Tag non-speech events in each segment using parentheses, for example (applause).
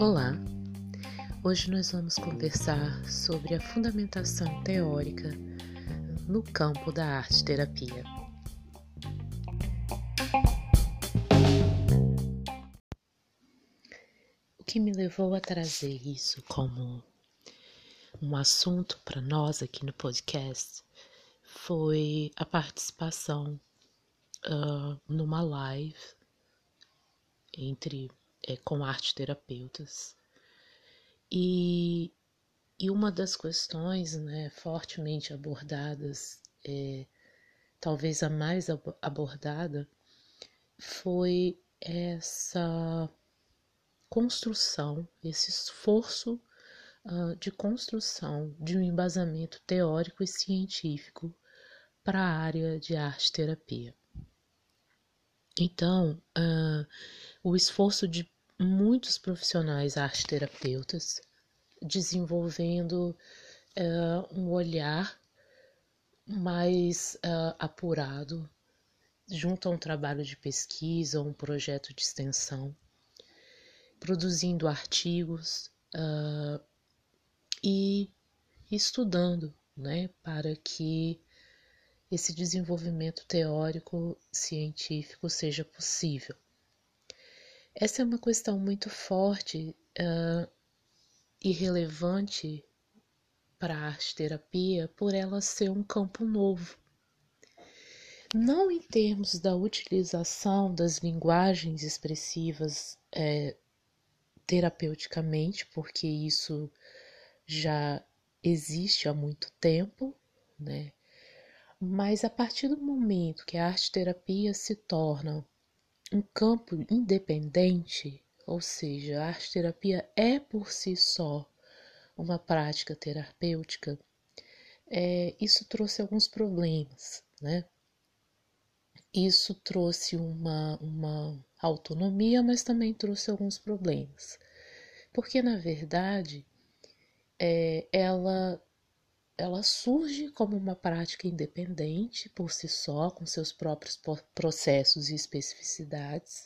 Olá! Hoje nós vamos conversar sobre a fundamentação teórica no campo da arte terapia. O que me levou a trazer isso como um assunto para nós aqui no podcast foi a participação uh, numa live entre é, com arte terapeutas e, e uma das questões né, fortemente abordadas é, talvez a mais abordada foi essa construção esse esforço uh, de construção de um embasamento teórico e científico para a área de arte terapia. Então, uh, o esforço de muitos profissionais arte-terapeutas desenvolvendo uh, um olhar mais uh, apurado junto a um trabalho de pesquisa, um projeto de extensão, produzindo artigos uh, e estudando, né, para que esse desenvolvimento teórico científico seja possível. Essa é uma questão muito forte uh, e relevante para a arte-terapia por ela ser um campo novo. Não em termos da utilização das linguagens expressivas é, terapeuticamente, porque isso já existe há muito tempo, né? Mas a partir do momento que a arte-terapia se torna um campo independente, ou seja, a arte-terapia é por si só uma prática terapêutica, é, isso trouxe alguns problemas, né? Isso trouxe uma, uma autonomia, mas também trouxe alguns problemas. Porque, na verdade, é, ela ela surge como uma prática independente por si só, com seus próprios processos e especificidades,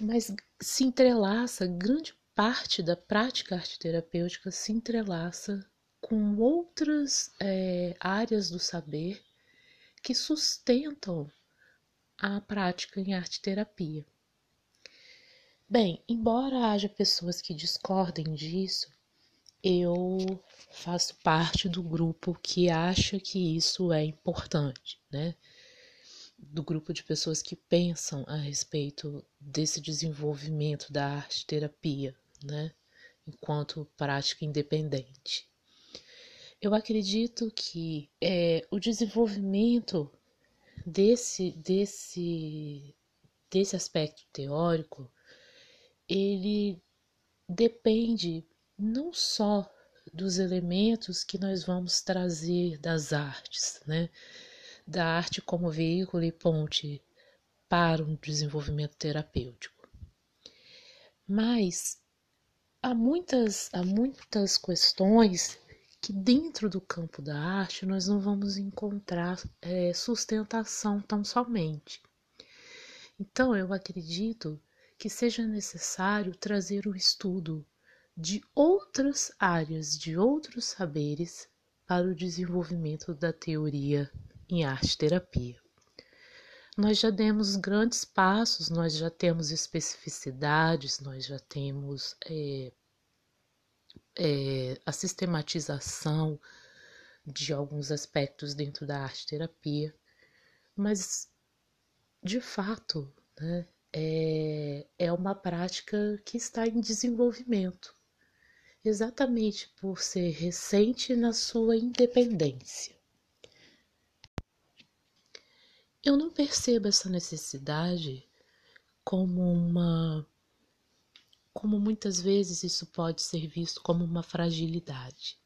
mas se entrelaça, grande parte da prática arte terapêutica se entrelaça com outras é, áreas do saber que sustentam a prática em arte terapia. Bem, embora haja pessoas que discordem disso, eu faço parte do grupo que acha que isso é importante, né? Do grupo de pessoas que pensam a respeito desse desenvolvimento da arte terapia, né? Enquanto prática independente. Eu acredito que é, o desenvolvimento desse, desse, desse aspecto teórico ele depende não só dos elementos que nós vamos trazer das artes, né? Da arte como veículo e ponte para um desenvolvimento terapêutico. Mas há muitas, há muitas questões que dentro do campo da arte nós não vamos encontrar é, sustentação tão somente. Então eu acredito que seja necessário trazer o estudo de outras áreas, de outros saberes para o desenvolvimento da teoria em arte-terapia. Nós já demos grandes passos, nós já temos especificidades, nós já temos é, é, a sistematização de alguns aspectos dentro da arte-terapia, mas de fato né, é, é uma prática que está em desenvolvimento exatamente por ser recente na sua independência. Eu não percebo essa necessidade como uma. como muitas vezes isso pode ser visto como uma fragilidade.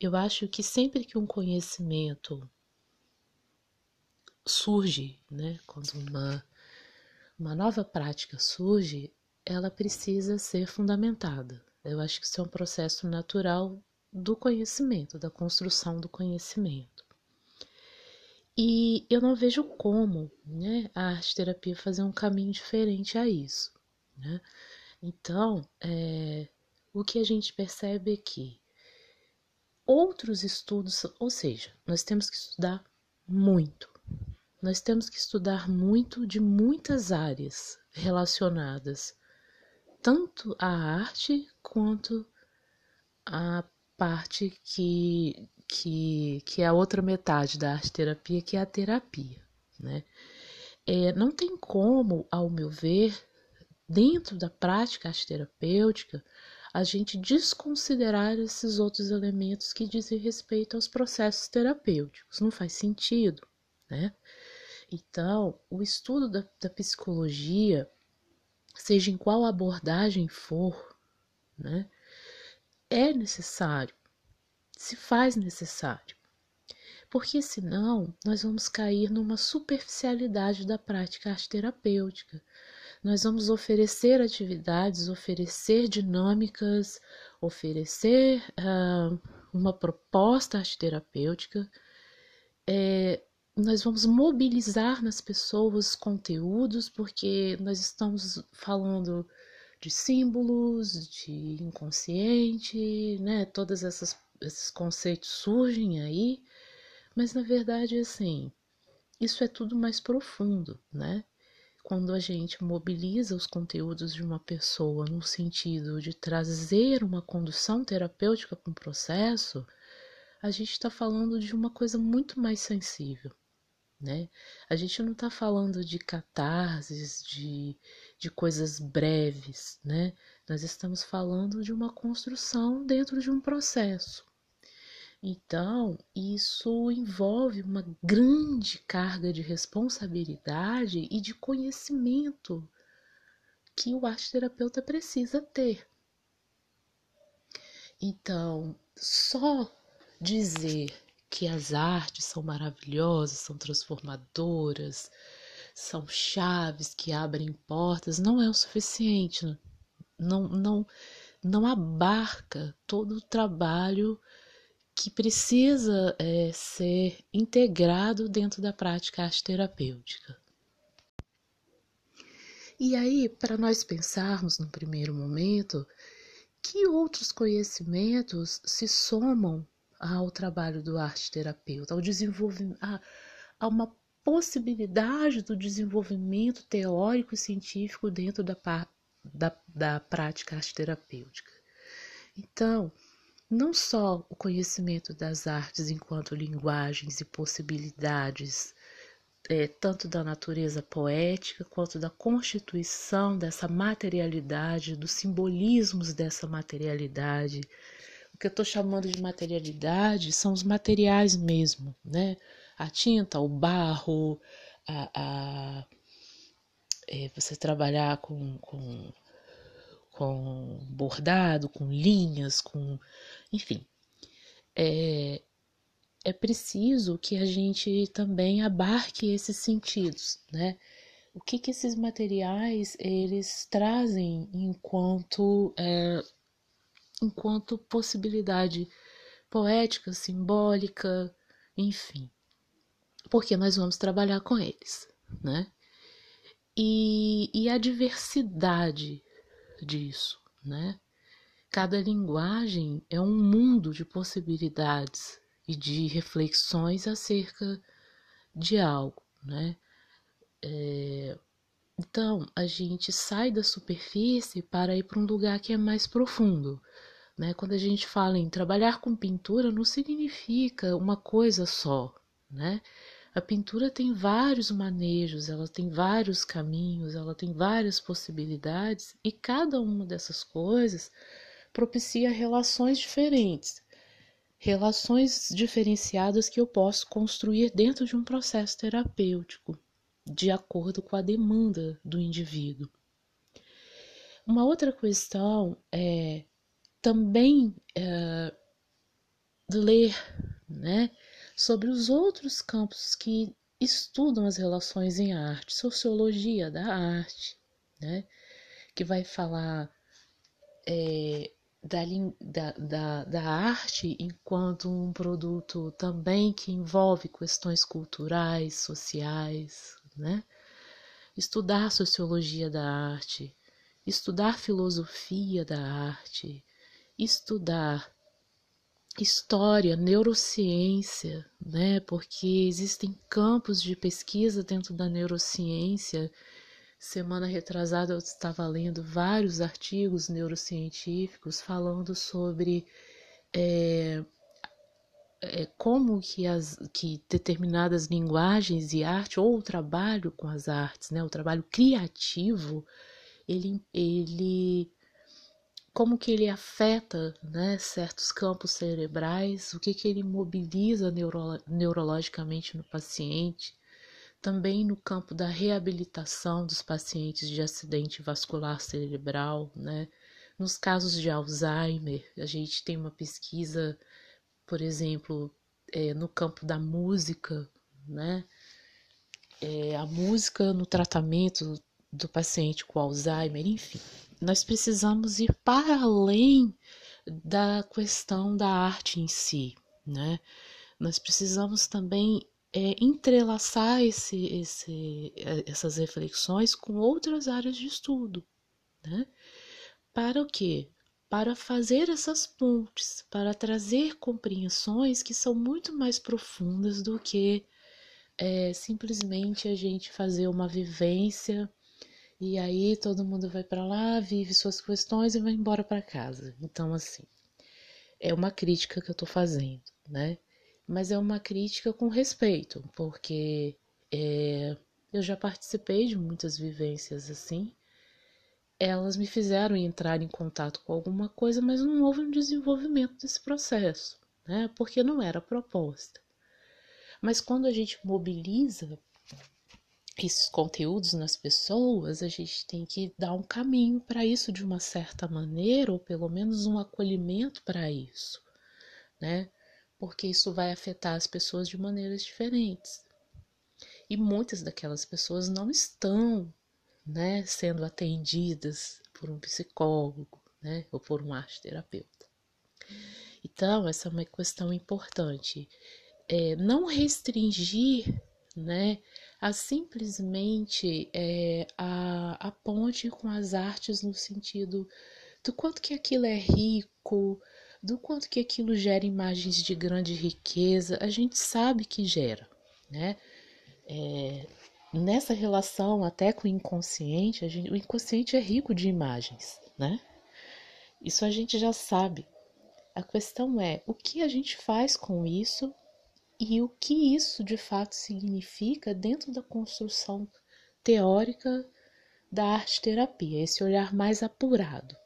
Eu acho que sempre que um conhecimento surge, né, quando uma, uma nova prática surge, ela precisa ser fundamentada. Eu acho que isso é um processo natural do conhecimento, da construção do conhecimento. E eu não vejo como né, a arte terapia fazer um caminho diferente a isso. Né? Então, é, o que a gente percebe é que outros estudos, ou seja, nós temos que estudar muito. Nós temos que estudar muito de muitas áreas relacionadas, tanto à arte quanto à parte que, que, que é a outra metade da arte terapia, que é a terapia. Né? É, não tem como, ao meu ver, dentro da prática arte terapêutica, a gente desconsiderar esses outros elementos que dizem respeito aos processos terapêuticos. Não faz sentido, né? Então, o estudo da, da psicologia, seja em qual abordagem for, né, é necessário, se faz necessário. Porque senão nós vamos cair numa superficialidade da prática arte terapêutica nós vamos oferecer atividades, oferecer dinâmicas, oferecer uh, uma proposta terapêutica. É, nós vamos mobilizar nas pessoas conteúdos, porque nós estamos falando de símbolos, de inconsciente, né? Todos esses conceitos surgem aí, mas na verdade, assim, isso é tudo mais profundo, né? quando a gente mobiliza os conteúdos de uma pessoa no sentido de trazer uma condução terapêutica para um processo, a gente está falando de uma coisa muito mais sensível. Né? A gente não está falando de catarses, de, de coisas breves, né? Nós estamos falando de uma construção dentro de um processo. Então, isso envolve uma grande carga de responsabilidade e de conhecimento que o arte terapeuta precisa ter. Então, só dizer que as artes são maravilhosas, são transformadoras, são chaves que abrem portas, não é o suficiente. Não, não, não abarca todo o trabalho que precisa é, ser integrado dentro da prática arte terapêutica. E aí, para nós pensarmos no primeiro momento, que outros conhecimentos se somam ao trabalho do arte terapeuta, ao desenvolvimento, a, a uma possibilidade do desenvolvimento teórico e científico dentro da, da, da prática arte terapêutica. Então, não só o conhecimento das artes enquanto linguagens e possibilidades, é, tanto da natureza poética quanto da constituição dessa materialidade, dos simbolismos dessa materialidade. O que eu estou chamando de materialidade são os materiais mesmo, né? A tinta, o barro, a, a é, você trabalhar com, com com bordado, com linhas, com. Enfim. É, é preciso que a gente também abarque esses sentidos, né? O que, que esses materiais eles trazem enquanto é, enquanto possibilidade poética, simbólica, enfim, porque nós vamos trabalhar com eles, né? E, e a diversidade disso, né? Cada linguagem é um mundo de possibilidades e de reflexões acerca de algo, né? É... Então, a gente sai da superfície para ir para um lugar que é mais profundo. Né? Quando a gente fala em trabalhar com pintura, não significa uma coisa só. Né? A pintura tem vários manejos, ela tem vários caminhos, ela tem várias possibilidades e cada uma dessas coisas propicia relações diferentes, relações diferenciadas que eu posso construir dentro de um processo terapêutico, de acordo com a demanda do indivíduo. Uma outra questão é também é, ler, né? sobre os outros campos que estudam as relações em arte, sociologia da arte, né? que vai falar é, da, da, da, arte enquanto um produto também que envolve questões culturais, sociais, né? Estudar sociologia da arte, estudar filosofia da arte, estudar história, neurociência, né? Porque existem campos de pesquisa dentro da neurociência Semana retrasada eu estava lendo vários artigos neurocientíficos falando sobre é, é, como que, as, que determinadas linguagens e arte, ou o trabalho com as artes, né, o trabalho criativo, ele, ele como que ele afeta né, certos campos cerebrais, o que, que ele mobiliza neuro, neurologicamente no paciente, também no campo da reabilitação dos pacientes de acidente vascular cerebral, né? Nos casos de Alzheimer, a gente tem uma pesquisa, por exemplo, é, no campo da música, né? É, a música no tratamento do paciente com Alzheimer, enfim, nós precisamos ir para além da questão da arte em si, né? Nós precisamos também é, entrelaçar esse, esse, é, essas reflexões com outras áreas de estudo, né? Para o quê? Para fazer essas pontes, para trazer compreensões que são muito mais profundas do que é, simplesmente a gente fazer uma vivência e aí todo mundo vai para lá, vive suas questões e vai embora para casa. Então, assim, é uma crítica que eu estou fazendo, né? mas é uma crítica com respeito, porque é, eu já participei de muitas vivências assim. Elas me fizeram entrar em contato com alguma coisa, mas não houve um desenvolvimento desse processo, né? Porque não era proposta. Mas quando a gente mobiliza esses conteúdos nas pessoas, a gente tem que dar um caminho para isso de uma certa maneira, ou pelo menos um acolhimento para isso, né? porque isso vai afetar as pessoas de maneiras diferentes. E muitas daquelas pessoas não estão né, sendo atendidas por um psicólogo né, ou por um arte terapeuta. Então, essa é uma questão importante. É, não restringir né, a simplesmente é, a, a ponte com as artes no sentido do quanto que aquilo é rico, do quanto que aquilo gera imagens de grande riqueza, a gente sabe que gera, né? É, nessa relação até com o inconsciente, gente, o inconsciente é rico de imagens, né? Isso a gente já sabe. A questão é o que a gente faz com isso e o que isso de fato significa dentro da construção teórica da arte terapia, esse olhar mais apurado.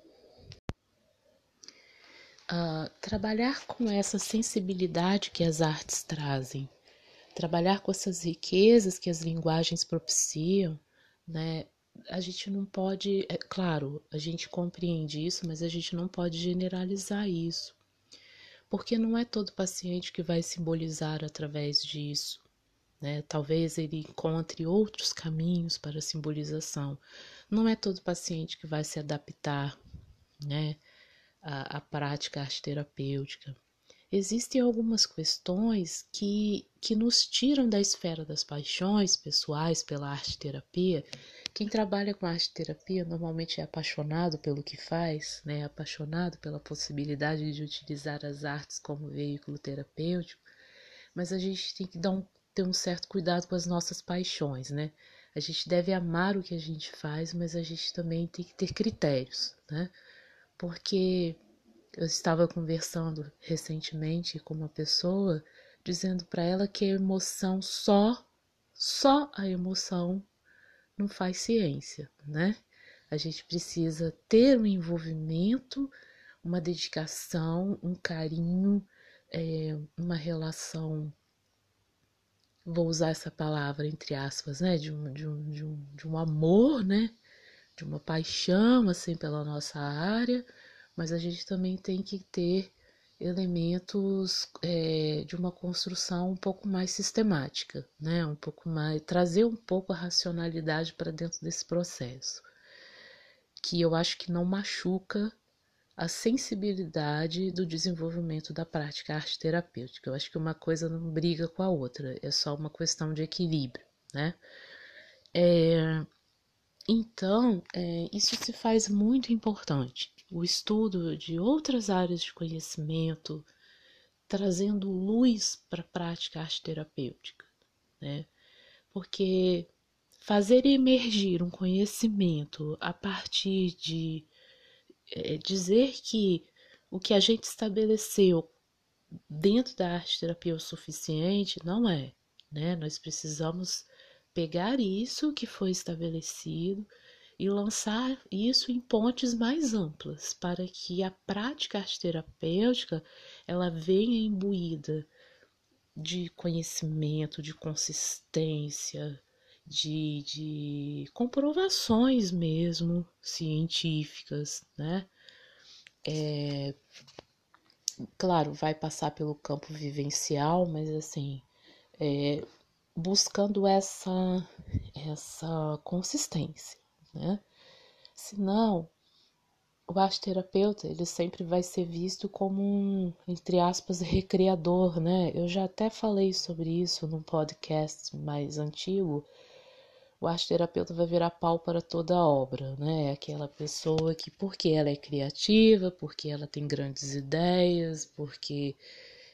Uh, trabalhar com essa sensibilidade que as artes trazem, trabalhar com essas riquezas que as linguagens propiciam, né? A gente não pode, é claro, a gente compreende isso, mas a gente não pode generalizar isso, porque não é todo paciente que vai simbolizar através disso, né? Talvez ele encontre outros caminhos para simbolização. Não é todo paciente que vai se adaptar, né? a, a prática arte terapêutica. Existem algumas questões que, que nos tiram da esfera das paixões pessoais pela arte terapia. Quem trabalha com arte terapia normalmente é apaixonado pelo que faz, né? apaixonado pela possibilidade de utilizar as artes como veículo terapêutico, mas a gente tem que dar um, ter um certo cuidado com as nossas paixões, né? A gente deve amar o que a gente faz, mas a gente também tem que ter critérios, né? porque eu estava conversando recentemente com uma pessoa dizendo para ela que a emoção só, só a emoção não faz ciência, né? A gente precisa ter um envolvimento, uma dedicação, um carinho, é, uma relação. Vou usar essa palavra entre aspas, né? De um, de um, de um, de um amor, né? de uma paixão assim pela nossa área, mas a gente também tem que ter elementos é, de uma construção um pouco mais sistemática, né? Um pouco mais trazer um pouco a racionalidade para dentro desse processo, que eu acho que não machuca a sensibilidade do desenvolvimento da prática arte terapêutica. Eu acho que uma coisa não briga com a outra, é só uma questão de equilíbrio, né? É, então, é, isso se faz muito importante. O estudo de outras áreas de conhecimento, trazendo luz para a prática arte terapêutica, né? Porque fazer emergir um conhecimento a partir de é, dizer que o que a gente estabeleceu dentro da arte terapia é o suficiente não é, né? Nós precisamos pegar isso que foi estabelecido e lançar isso em pontes mais amplas para que a prática arte terapêutica ela venha imbuída de conhecimento, de consistência, de, de comprovações mesmo científicas, né? É, claro, vai passar pelo campo vivencial, mas assim, é, buscando essa, essa consistência, né? Senão, o arteterapeuta ele sempre vai ser visto como um, entre aspas, recreador, né? Eu já até falei sobre isso num podcast mais antigo, o arte-terapeuta vai virar pau para toda a obra, né? É aquela pessoa que, porque ela é criativa, porque ela tem grandes ideias, porque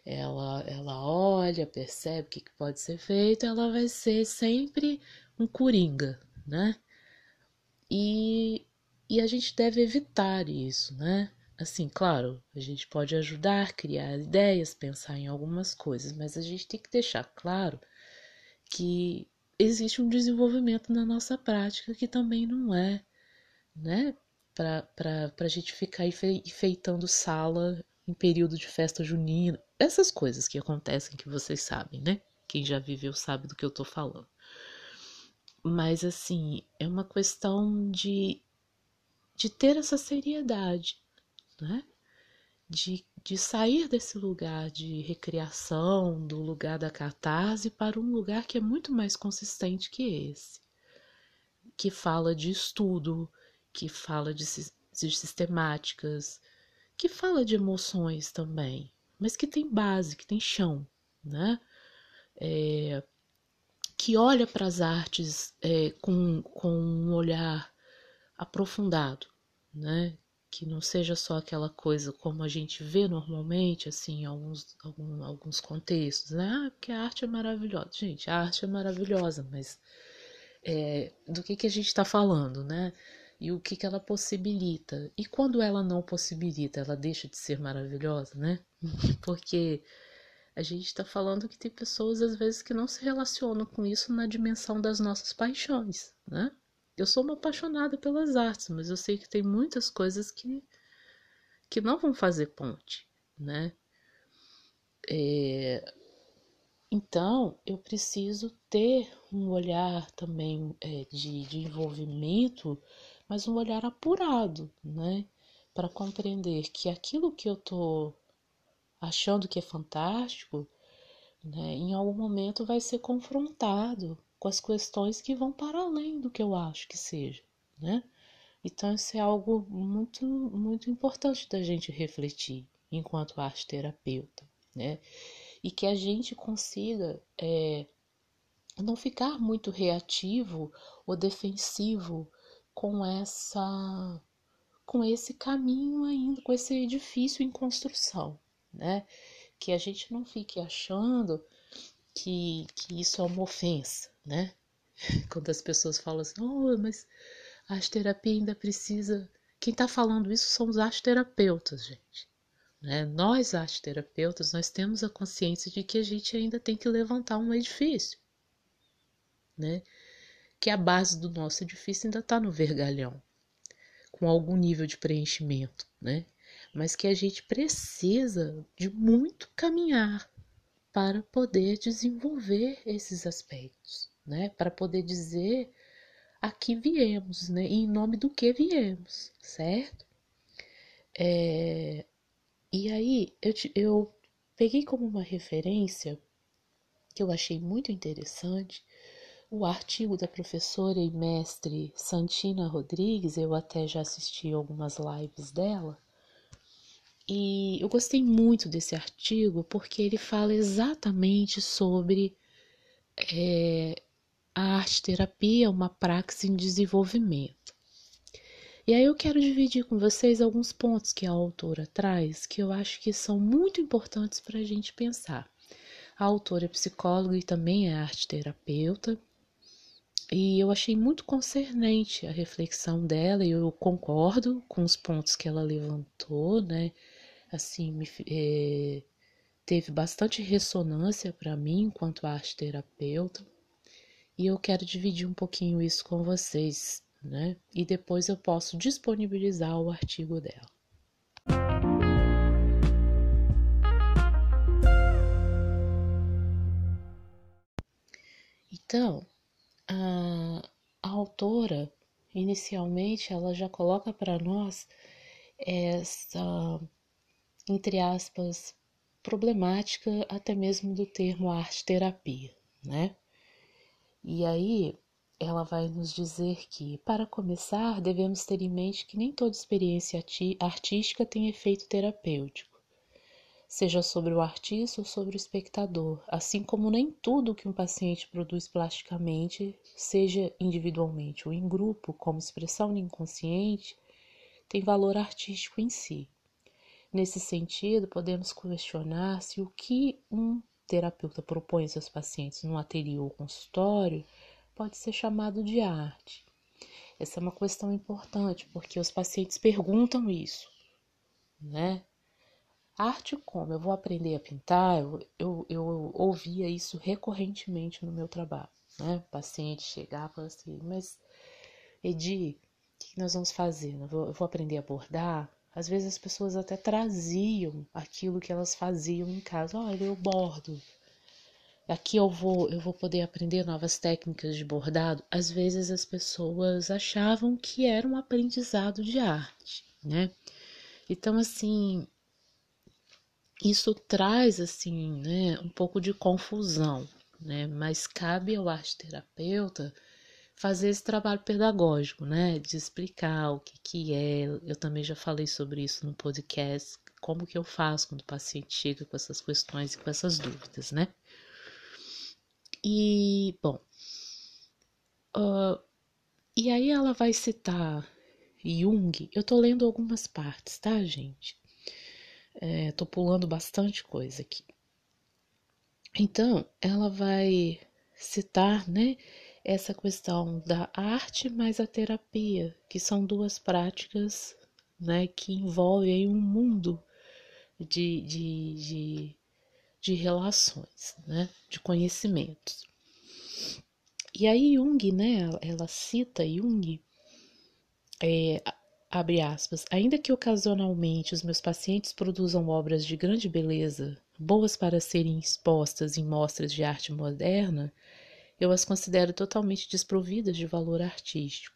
ela, ela olha, percebe o que, que pode ser feito, ela vai ser sempre um coringa, né? E, e a gente deve evitar isso, né? Assim, claro, a gente pode ajudar, criar ideias, pensar em algumas coisas, mas a gente tem que deixar claro que existe um desenvolvimento na nossa prática que também não é, né? Para a gente ficar enfeitando sala em período de festa junina, essas coisas que acontecem que vocês sabem, né? Quem já viveu sabe do que eu tô falando. Mas assim, é uma questão de, de ter essa seriedade, né? De de sair desse lugar de recriação, do lugar da catarse, para um lugar que é muito mais consistente que esse, que fala de estudo, que fala de, de sistemáticas, que fala de emoções também, mas que tem base, que tem chão, né? É, que olha para as artes é, com, com um olhar aprofundado, né? que não seja só aquela coisa como a gente vê normalmente, assim, em alguns, algum, alguns contextos, né? Ah, porque a arte é maravilhosa. Gente, a arte é maravilhosa, mas é, do que, que a gente está falando, né? E o que, que ela possibilita. E quando ela não possibilita, ela deixa de ser maravilhosa, né? (laughs) Porque a gente está falando que tem pessoas, às vezes, que não se relacionam com isso na dimensão das nossas paixões, né? Eu sou uma apaixonada pelas artes, mas eu sei que tem muitas coisas que, que não vão fazer ponte, né? É, então, eu preciso ter um olhar também é, de, de envolvimento, mas um olhar apurado, né? Para compreender que aquilo que eu tô achando que é fantástico, né, em algum momento vai ser confrontado com as questões que vão para além do que eu acho que seja, né? Então isso é algo muito muito importante da gente refletir enquanto arte terapeuta, né? E que a gente consiga é, não ficar muito reativo ou defensivo com essa com esse caminho ainda, com esse edifício em construção, né? Que a gente não fique achando que, que isso é uma ofensa, né? (laughs) Quando as pessoas falam assim, oh, mas a terapia ainda precisa. Quem está falando isso são os arteterapeutas, gente. Né? Nós, arteterapeutas, nós temos a consciência de que a gente ainda tem que levantar um edifício, né? Que a base do nosso edifício ainda está no vergalhão, com algum nível de preenchimento, né? Mas que a gente precisa de muito caminhar para poder desenvolver esses aspectos, né? Para poder dizer a que viemos, né? E em nome do que viemos, certo? É... E aí eu, eu peguei como uma referência que eu achei muito interessante o artigo da professora e mestre Santina Rodrigues, eu até já assisti algumas lives dela, E eu gostei muito desse artigo porque ele fala exatamente sobre é, a arte terapia, uma praxe em desenvolvimento. E aí eu quero dividir com vocês alguns pontos que a autora traz que eu acho que são muito importantes para a gente pensar. A autora é psicóloga e também é arte terapeuta, e eu achei muito concernente a reflexão dela, e eu concordo com os pontos que ela levantou, né? Assim, me, é, teve bastante ressonância para mim enquanto arte terapeuta, e eu quero dividir um pouquinho isso com vocês, né? E depois eu posso disponibilizar o artigo dela. Então, a, a autora, inicialmente, ela já coloca para nós essa, entre aspas, problemática até mesmo do termo arte-terapia, né? E aí ela vai nos dizer que, para começar, devemos ter em mente que nem toda experiência artística tem efeito terapêutico seja sobre o artista ou sobre o espectador, assim como nem tudo que um paciente produz plasticamente, seja individualmente ou em grupo, como expressão inconsciente, tem valor artístico em si. Nesse sentido, podemos questionar se o que um terapeuta propõe aos seus pacientes no ateliê ou consultório pode ser chamado de arte. Essa é uma questão importante, porque os pacientes perguntam isso, né? Arte como? Eu vou aprender a pintar? Eu, eu, eu ouvia isso recorrentemente no meu trabalho. Né? O paciente chegava assim, mas Edi, o que nós vamos fazer? Eu vou, eu vou aprender a bordar? Às vezes as pessoas até traziam aquilo que elas faziam em casa. Olha, eu bordo. Aqui eu vou, eu vou poder aprender novas técnicas de bordado. Às vezes as pessoas achavam que era um aprendizado de arte, né? Então, assim, isso traz assim, né, um pouco de confusão, né? Mas cabe ao arte terapeuta fazer esse trabalho pedagógico, né, de explicar o que que é. Eu também já falei sobre isso no podcast, como que eu faço quando o paciente chega com essas questões e com essas dúvidas, né? E bom, uh, e aí ela vai citar Jung. Eu tô lendo algumas partes, tá, gente? É, tô pulando bastante coisa aqui. Então, ela vai citar, né, essa questão da arte mais a terapia, que são duas práticas, né, que envolvem um mundo de, de, de, de relações, né, de conhecimentos. E aí Jung, né, ela cita Jung é, Abre aspas. Ainda que ocasionalmente os meus pacientes produzam obras de grande beleza, boas para serem expostas em mostras de arte moderna, eu as considero totalmente desprovidas de valor artístico.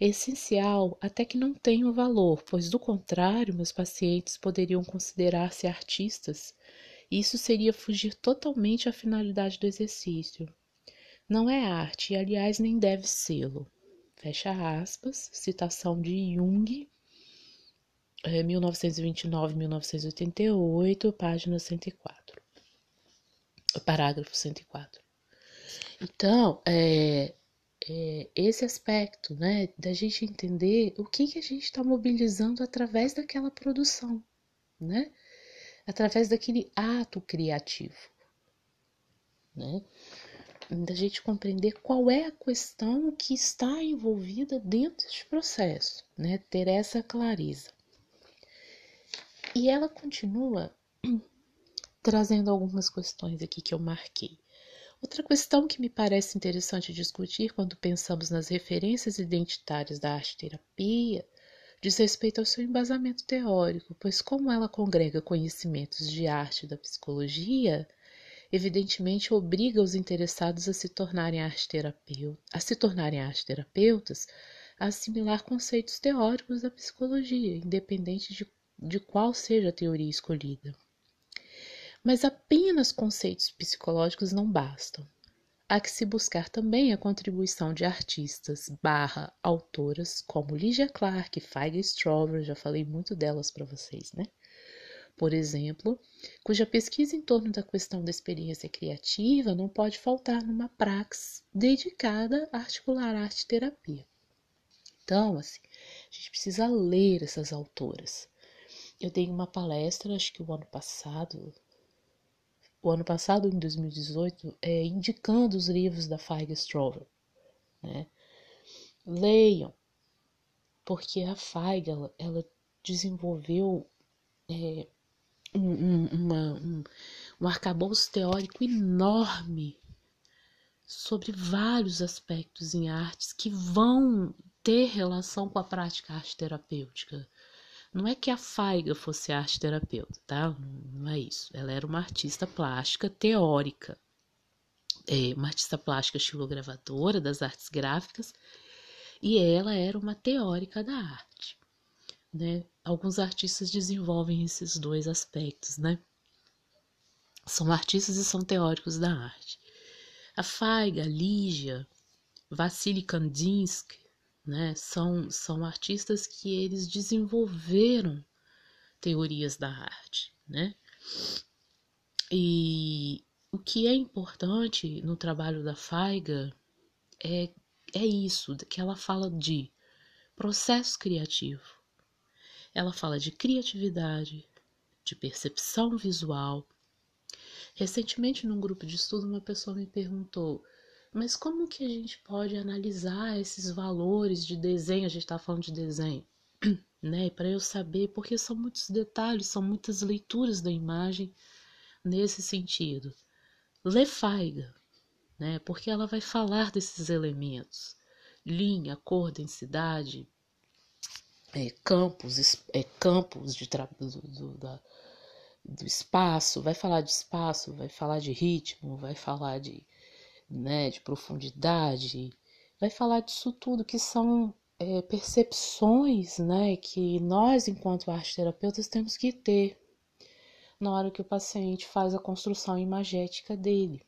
É essencial até que não tenham valor, pois do contrário, meus pacientes poderiam considerar-se artistas, isso seria fugir totalmente à finalidade do exercício. Não é arte, e aliás nem deve sê-lo. Fecha aspas, citação de Jung, 1929-1988, é, página 104, parágrafo 104. Então, é, é, esse aspecto, né, da gente entender o que, que a gente está mobilizando através daquela produção, né, através daquele ato criativo, né, da gente compreender qual é a questão que está envolvida dentro deste processo, né? Ter essa clareza. E ela continua (clears throat) trazendo algumas questões aqui que eu marquei. Outra questão que me parece interessante discutir quando pensamos nas referências identitárias da arte-terapia diz respeito ao seu embasamento teórico, pois, como ela congrega conhecimentos de arte da psicologia, evidentemente obriga os interessados a se tornarem a se tornarem arte-terapeutas, a assimilar conceitos teóricos da psicologia, independente de, de qual seja a teoria escolhida. Mas apenas conceitos psicológicos não bastam. Há que se buscar também a contribuição de artistas barra autoras como Ligia Clark, Feiga Strover, já falei muito delas para vocês, né? por exemplo, cuja pesquisa em torno da questão da experiência criativa não pode faltar numa praxis dedicada a articular arte-terapia. Então, assim, a gente precisa ler essas autoras. Eu dei uma palestra, acho que o ano passado, o ano passado, em 2018, é, indicando os livros da Feiga Strover. Né? Leiam, porque a Feiga, ela, ela desenvolveu é, um, um, uma, um, um arcabouço teórico enorme sobre vários aspectos em artes que vão ter relação com a prática arte terapêutica. Não é que a Faiga fosse arte terapeuta, tá? Não é isso. Ela era uma artista plástica teórica. É, uma artista plástica estilogravadora das artes gráficas e ela era uma teórica da arte. Né? Alguns artistas desenvolvem esses dois aspectos, né? São artistas e são teóricos da arte. A Faiga, a Lígia, Vassily Kandinsky, né? São, são artistas que eles desenvolveram teorias da arte, né? E o que é importante no trabalho da Faiga é, é isso, que ela fala de processo criativo, ela fala de criatividade, de percepção visual. Recentemente, num grupo de estudo, uma pessoa me perguntou: mas como que a gente pode analisar esses valores de desenho? A gente está falando de desenho, (clears throat) né? Para eu saber, porque são muitos detalhes, são muitas leituras da imagem nesse sentido. Lê Feiga, né? Porque ela vai falar desses elementos: linha, cor, densidade, é, campos, é, campos de do, do, da, do espaço, vai falar de espaço, vai falar de ritmo, vai falar de, né, de profundidade, vai falar disso tudo que são é, percepções né, que nós, enquanto arte terapeutas, temos que ter na hora que o paciente faz a construção imagética dele.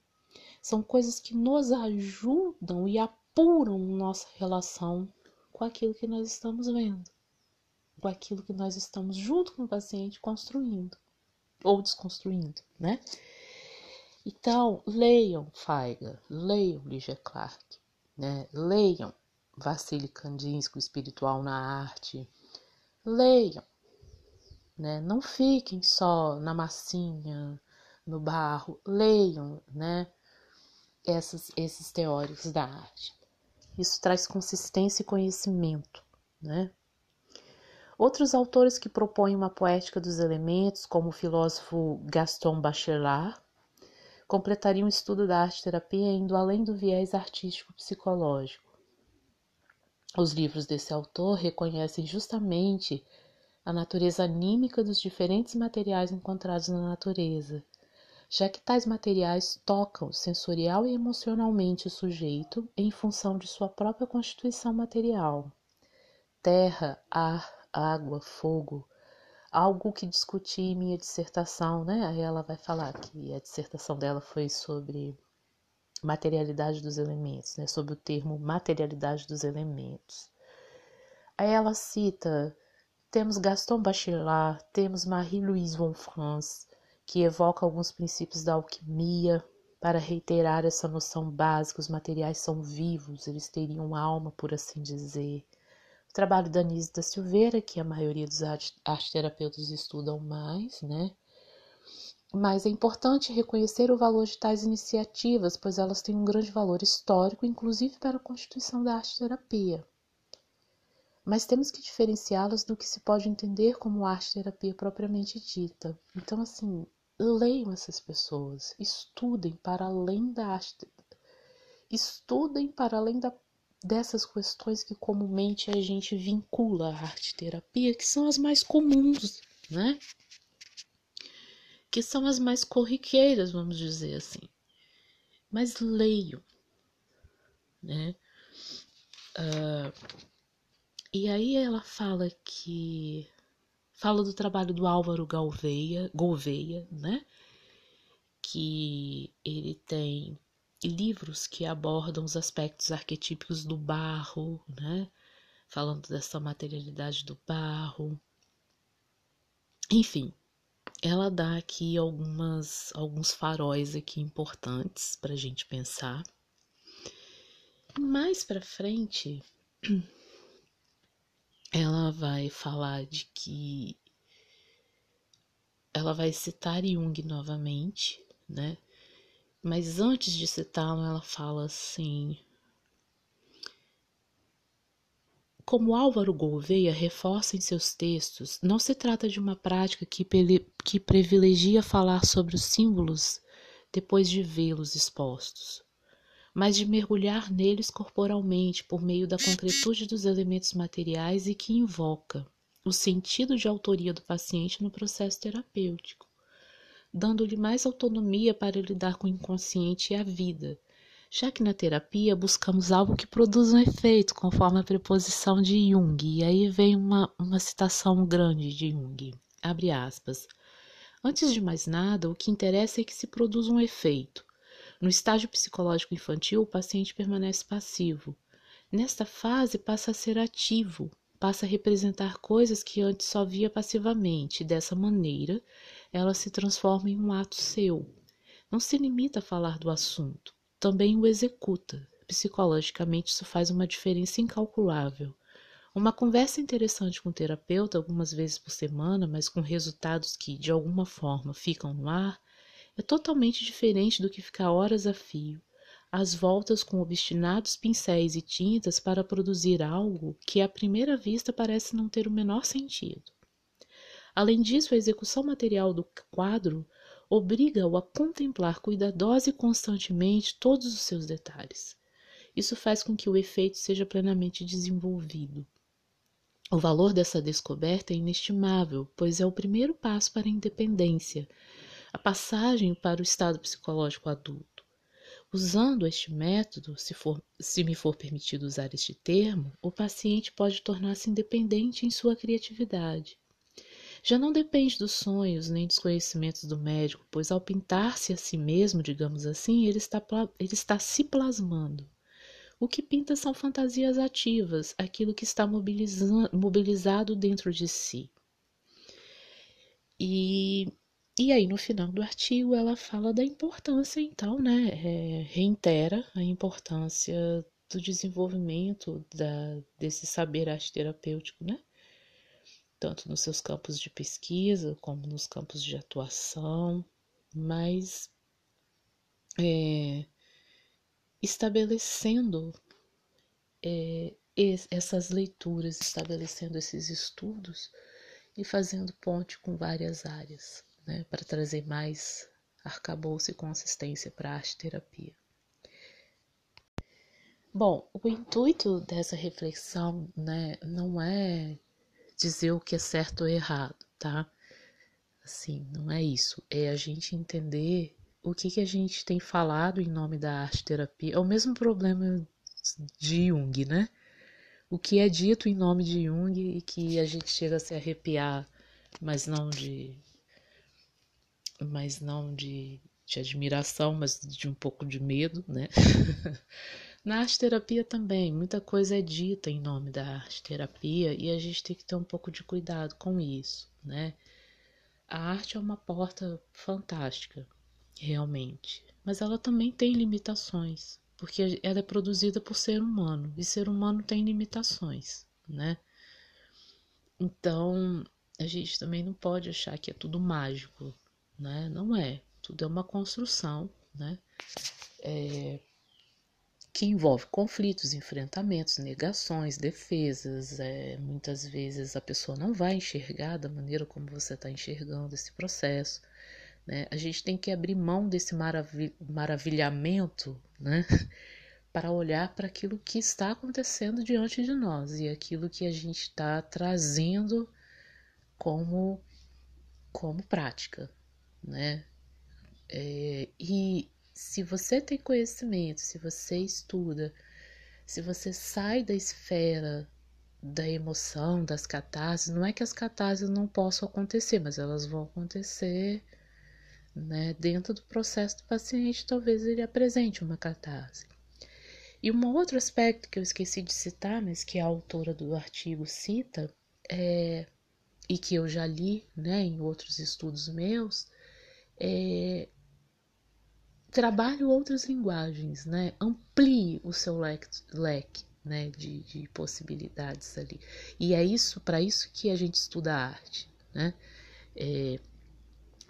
São coisas que nos ajudam e apuram nossa relação com aquilo que nós estamos vendo com aquilo que nós estamos junto com o paciente construindo ou desconstruindo, né? Então, leiam Feiga, leiam Ligia Clark, né? Leiam Vassili Kandinsky, Espiritual na Arte. Leiam, né? Não fiquem só na massinha, no barro. Leiam, né? Essas, esses teóricos da arte. Isso traz consistência e conhecimento, né? Outros autores que propõem uma poética dos elementos, como o filósofo Gaston Bachelard, completariam o estudo da arte-terapia indo além do viés artístico-psicológico. Os livros desse autor reconhecem justamente a natureza anímica dos diferentes materiais encontrados na natureza, já que tais materiais tocam sensorial e emocionalmente o sujeito em função de sua própria constituição material. Terra, ar, água, fogo, algo que discuti em minha dissertação, né? Aí ela vai falar que a dissertação dela foi sobre materialidade dos elementos, né? Sobre o termo materialidade dos elementos. Aí ela cita temos Gaston Bachelard, temos Marie-Louise von Franz, que evoca alguns princípios da alquimia para reiterar essa noção básica, os materiais são vivos, eles teriam alma, por assim dizer trabalho da Nise da Silveira, que a maioria dos arte-terapeutas estudam mais, né? Mas é importante reconhecer o valor de tais iniciativas, pois elas têm um grande valor histórico, inclusive para a constituição da arte-terapia. Mas temos que diferenciá-las do que se pode entender como arte-terapia propriamente dita. Então, assim, leiam essas pessoas, estudem para além da arte, estudem para além da dessas questões que comumente a gente vincula à arte terapia, que são as mais comuns, né? Que são as mais corriqueiras, vamos dizer assim. Mas leio, né? Uh, e aí ela fala que fala do trabalho do Álvaro Galveia, Gouveia, né? Que ele tem livros que abordam os aspectos arquetípicos do barro, né? Falando dessa materialidade do barro. Enfim, ela dá aqui algumas alguns faróis aqui importantes para a gente pensar. Mais para frente, (clears throat) ela vai falar de que ela vai citar Jung novamente, né? Mas antes de citá-lo, ela fala assim: Como Álvaro Gouveia reforça em seus textos, não se trata de uma prática que, que privilegia falar sobre os símbolos depois de vê-los expostos, mas de mergulhar neles corporalmente por meio da concretude dos elementos materiais e que invoca o sentido de autoria do paciente no processo terapêutico, dando-lhe mais autonomia para lidar com o inconsciente e a vida já que na terapia buscamos algo que produza um efeito, conforme a preposição de Jung. E aí vem uma, uma citação grande de Jung. Abre aspas. Antes de mais nada, o que interessa é que se produza um efeito. No estágio psicológico infantil, o paciente permanece passivo. Nesta fase, passa a ser ativo, passa a representar coisas que antes só via passivamente. Dessa maneira, ela se transforma em um ato seu. Não se limita a falar do assunto também o executa. Psicologicamente, isso faz uma diferença incalculável. Uma conversa interessante com o terapeuta, algumas vezes por semana, mas com resultados que, de alguma forma, ficam no ar, é totalmente diferente do que ficar horas a fio, às voltas com obstinados pincéis e tintas para produzir algo que, à primeira vista, parece não ter o menor sentido. Além disso, a execução material do quadro obriga-o a contemplar cuidadosa e constantemente todos os seus detalhes. Isso faz com que o efeito seja plenamente desenvolvido. O valor dessa descoberta é inestimável, pois é o primeiro passo para a independência, a passagem para o estado psicológico adulto. Usando este método, se, for, se me for permitido usar este termo, o paciente pode tornar-se independente em sua criatividade. Já não depende dos sonhos nem dos conhecimentos do médico, pois ao pintar-se a si mesmo, digamos assim, ele está, ele está se plasmando. O que pinta são fantasias ativas, aquilo que está mobilizado dentro de si. E, e aí, no final do artigo, ela fala da importância, então, né? É, reitera a importância do desenvolvimento da, desse saber arte terapêutico, né? tanto nos seus campos de pesquisa como nos campos de atuação, mas é, estabelecendo é, essas leituras, estabelecendo esses estudos e fazendo ponte com várias áreas, né, para trazer mais arcabouço e consistência para a arte terapia. Bom, o intuito dessa reflexão né, não é dizer o que é certo ou errado, tá? Assim, não é isso. É a gente entender o que, que a gente tem falado em nome da arte terapia. É o mesmo problema de Jung, né? O que é dito em nome de Jung e que a gente chega a se arrepiar, mas não de. Mas não de, de admiração, mas de um pouco de medo, né? (laughs) Na arte terapia também, muita coisa é dita em nome da arte terapia e a gente tem que ter um pouco de cuidado com isso, né? A arte é uma porta fantástica, realmente, mas ela também tem limitações, porque ela é produzida por ser humano e ser humano tem limitações, né? Então, a gente também não pode achar que é tudo mágico, né? Não é. Tudo é uma construção, né? É, que envolve conflitos, enfrentamentos, negações, defesas. É, muitas vezes a pessoa não vai enxergar da maneira como você está enxergando esse processo. Né? A gente tem que abrir mão desse marav maravilhamento né? (laughs) para olhar para aquilo que está acontecendo diante de nós e aquilo que a gente está trazendo como, como prática. Né? É, e se você tem conhecimento, se você estuda, se você sai da esfera da emoção, das catarses, não é que as catarses não possam acontecer, mas elas vão acontecer né, dentro do processo do paciente, talvez ele apresente uma catarse. E um outro aspecto que eu esqueci de citar, mas que a autora do artigo cita, é e que eu já li né, em outros estudos meus, é, trabalhe outras linguagens, né? Amplie o seu leque, leque né, de, de possibilidades ali. E é isso, para isso que a gente estuda a arte, né? É,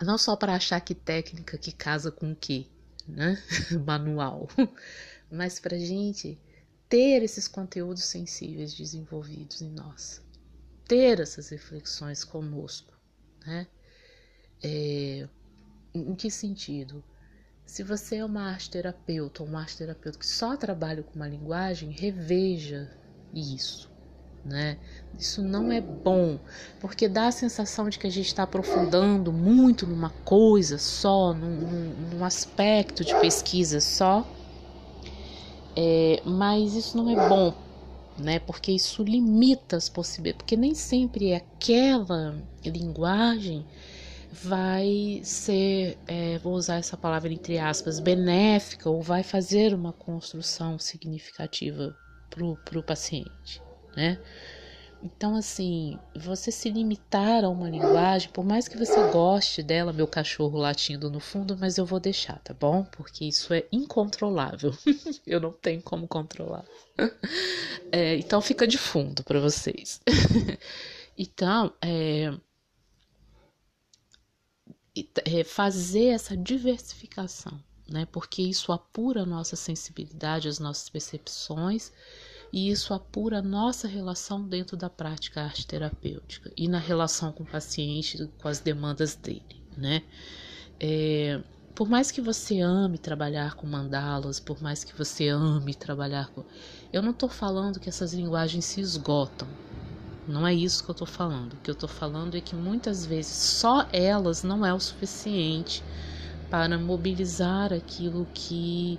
não só para achar que técnica que casa com o que, né? (laughs) Manual, (laughs) mas para gente ter esses conteúdos sensíveis desenvolvidos em nós, ter essas reflexões conosco, né? É, em que sentido? Se você é uma arte terapeuta ou um arte terapeuta que só trabalha com uma linguagem, reveja isso, né? Isso não é bom, porque dá a sensação de que a gente está aprofundando muito numa coisa só, num, num aspecto de pesquisa só, é, mas isso não é bom, né? Porque isso limita as possibilidades, porque nem sempre é aquela linguagem vai ser, é, vou usar essa palavra entre aspas, benéfica ou vai fazer uma construção significativa para o paciente, né? Então, assim, você se limitar a uma linguagem, por mais que você goste dela, meu cachorro latindo no fundo, mas eu vou deixar, tá bom? Porque isso é incontrolável. (laughs) eu não tenho como controlar. É, então, fica de fundo para vocês. (laughs) então, é, fazer essa diversificação, né? Porque isso apura a nossa sensibilidade, as nossas percepções e isso apura a nossa relação dentro da prática arte terapêutica e na relação com o paciente, com as demandas dele, né? É, por mais que você ame trabalhar com mandalas, por mais que você ame trabalhar com. Eu não estou falando que essas linguagens se esgotam, não é isso que eu estou falando. O que eu estou falando é que muitas vezes só elas não é o suficiente para mobilizar aquilo que,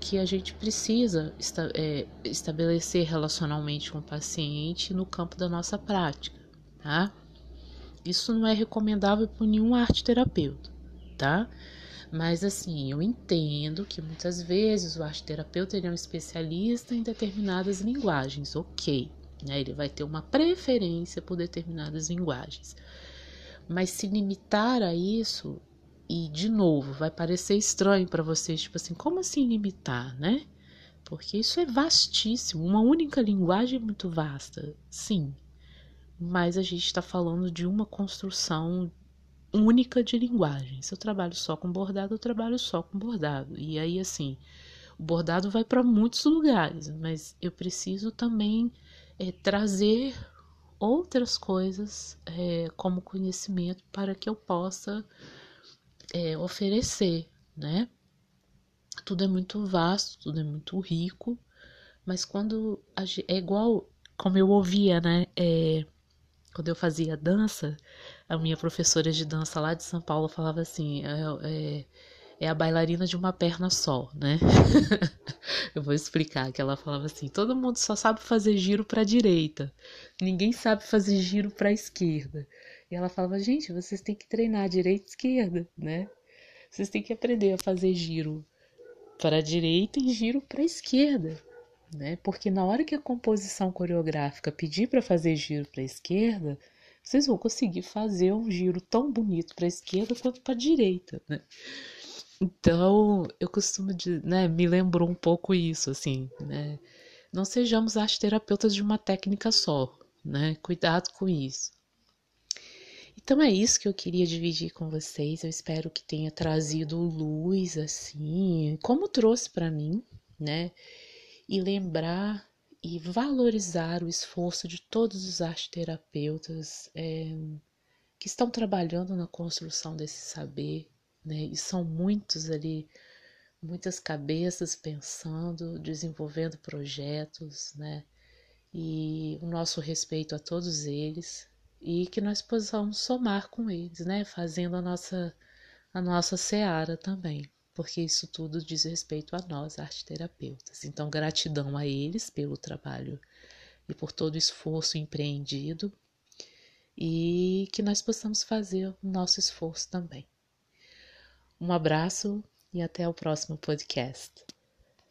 que a gente precisa esta, é, estabelecer relacionalmente com o paciente no campo da nossa prática, tá? Isso não é recomendável por nenhum arte terapeuta, tá? Mas assim, eu entendo que muitas vezes o arte terapeuta é um especialista em determinadas linguagens, ok. Né? Ele vai ter uma preferência por determinadas linguagens. Mas se limitar a isso, e de novo, vai parecer estranho para vocês, tipo assim, como assim limitar, né? Porque isso é vastíssimo, uma única linguagem é muito vasta, sim. Mas a gente está falando de uma construção única de linguagem. Se eu trabalho só com bordado, eu trabalho só com bordado. E aí, assim, o bordado vai para muitos lugares, mas eu preciso também é, trazer outras coisas é, como conhecimento para que eu possa é, oferecer, né? Tudo é muito vasto, tudo é muito rico, mas quando a, é igual como eu ouvia, né? É, quando eu fazia dança, a minha professora de dança lá de São Paulo falava assim: é, é a bailarina de uma perna só, né? (laughs) eu vou explicar que ela falava assim: todo mundo só sabe fazer giro para direita, ninguém sabe fazer giro para esquerda. E ela falava: gente, vocês têm que treinar direita e esquerda, né? Vocês têm que aprender a fazer giro para direita e giro para esquerda, né? Porque na hora que a composição coreográfica pedir para fazer giro para esquerda, vocês vão conseguir fazer um giro tão bonito para a esquerda quanto para a direita, né? Então, eu costumo, de, né, me lembrou um pouco isso, assim, né? Não sejamos terapeutas de uma técnica só, né? Cuidado com isso. Então é isso que eu queria dividir com vocês. Eu espero que tenha trazido luz, assim, como trouxe para mim, né? E lembrar e valorizar o esforço de todos os arteterapeutas é, que estão trabalhando na construção desse saber, né? E são muitos ali, muitas cabeças pensando, desenvolvendo projetos, né? E o nosso respeito a todos eles e que nós possamos somar com eles, né? Fazendo a nossa a nossa seara também, porque isso tudo diz respeito a nós, arteterapeutas. Então, gratidão a eles pelo trabalho e por todo o esforço empreendido e que nós possamos fazer o nosso esforço também. Um abraço e até o próximo podcast.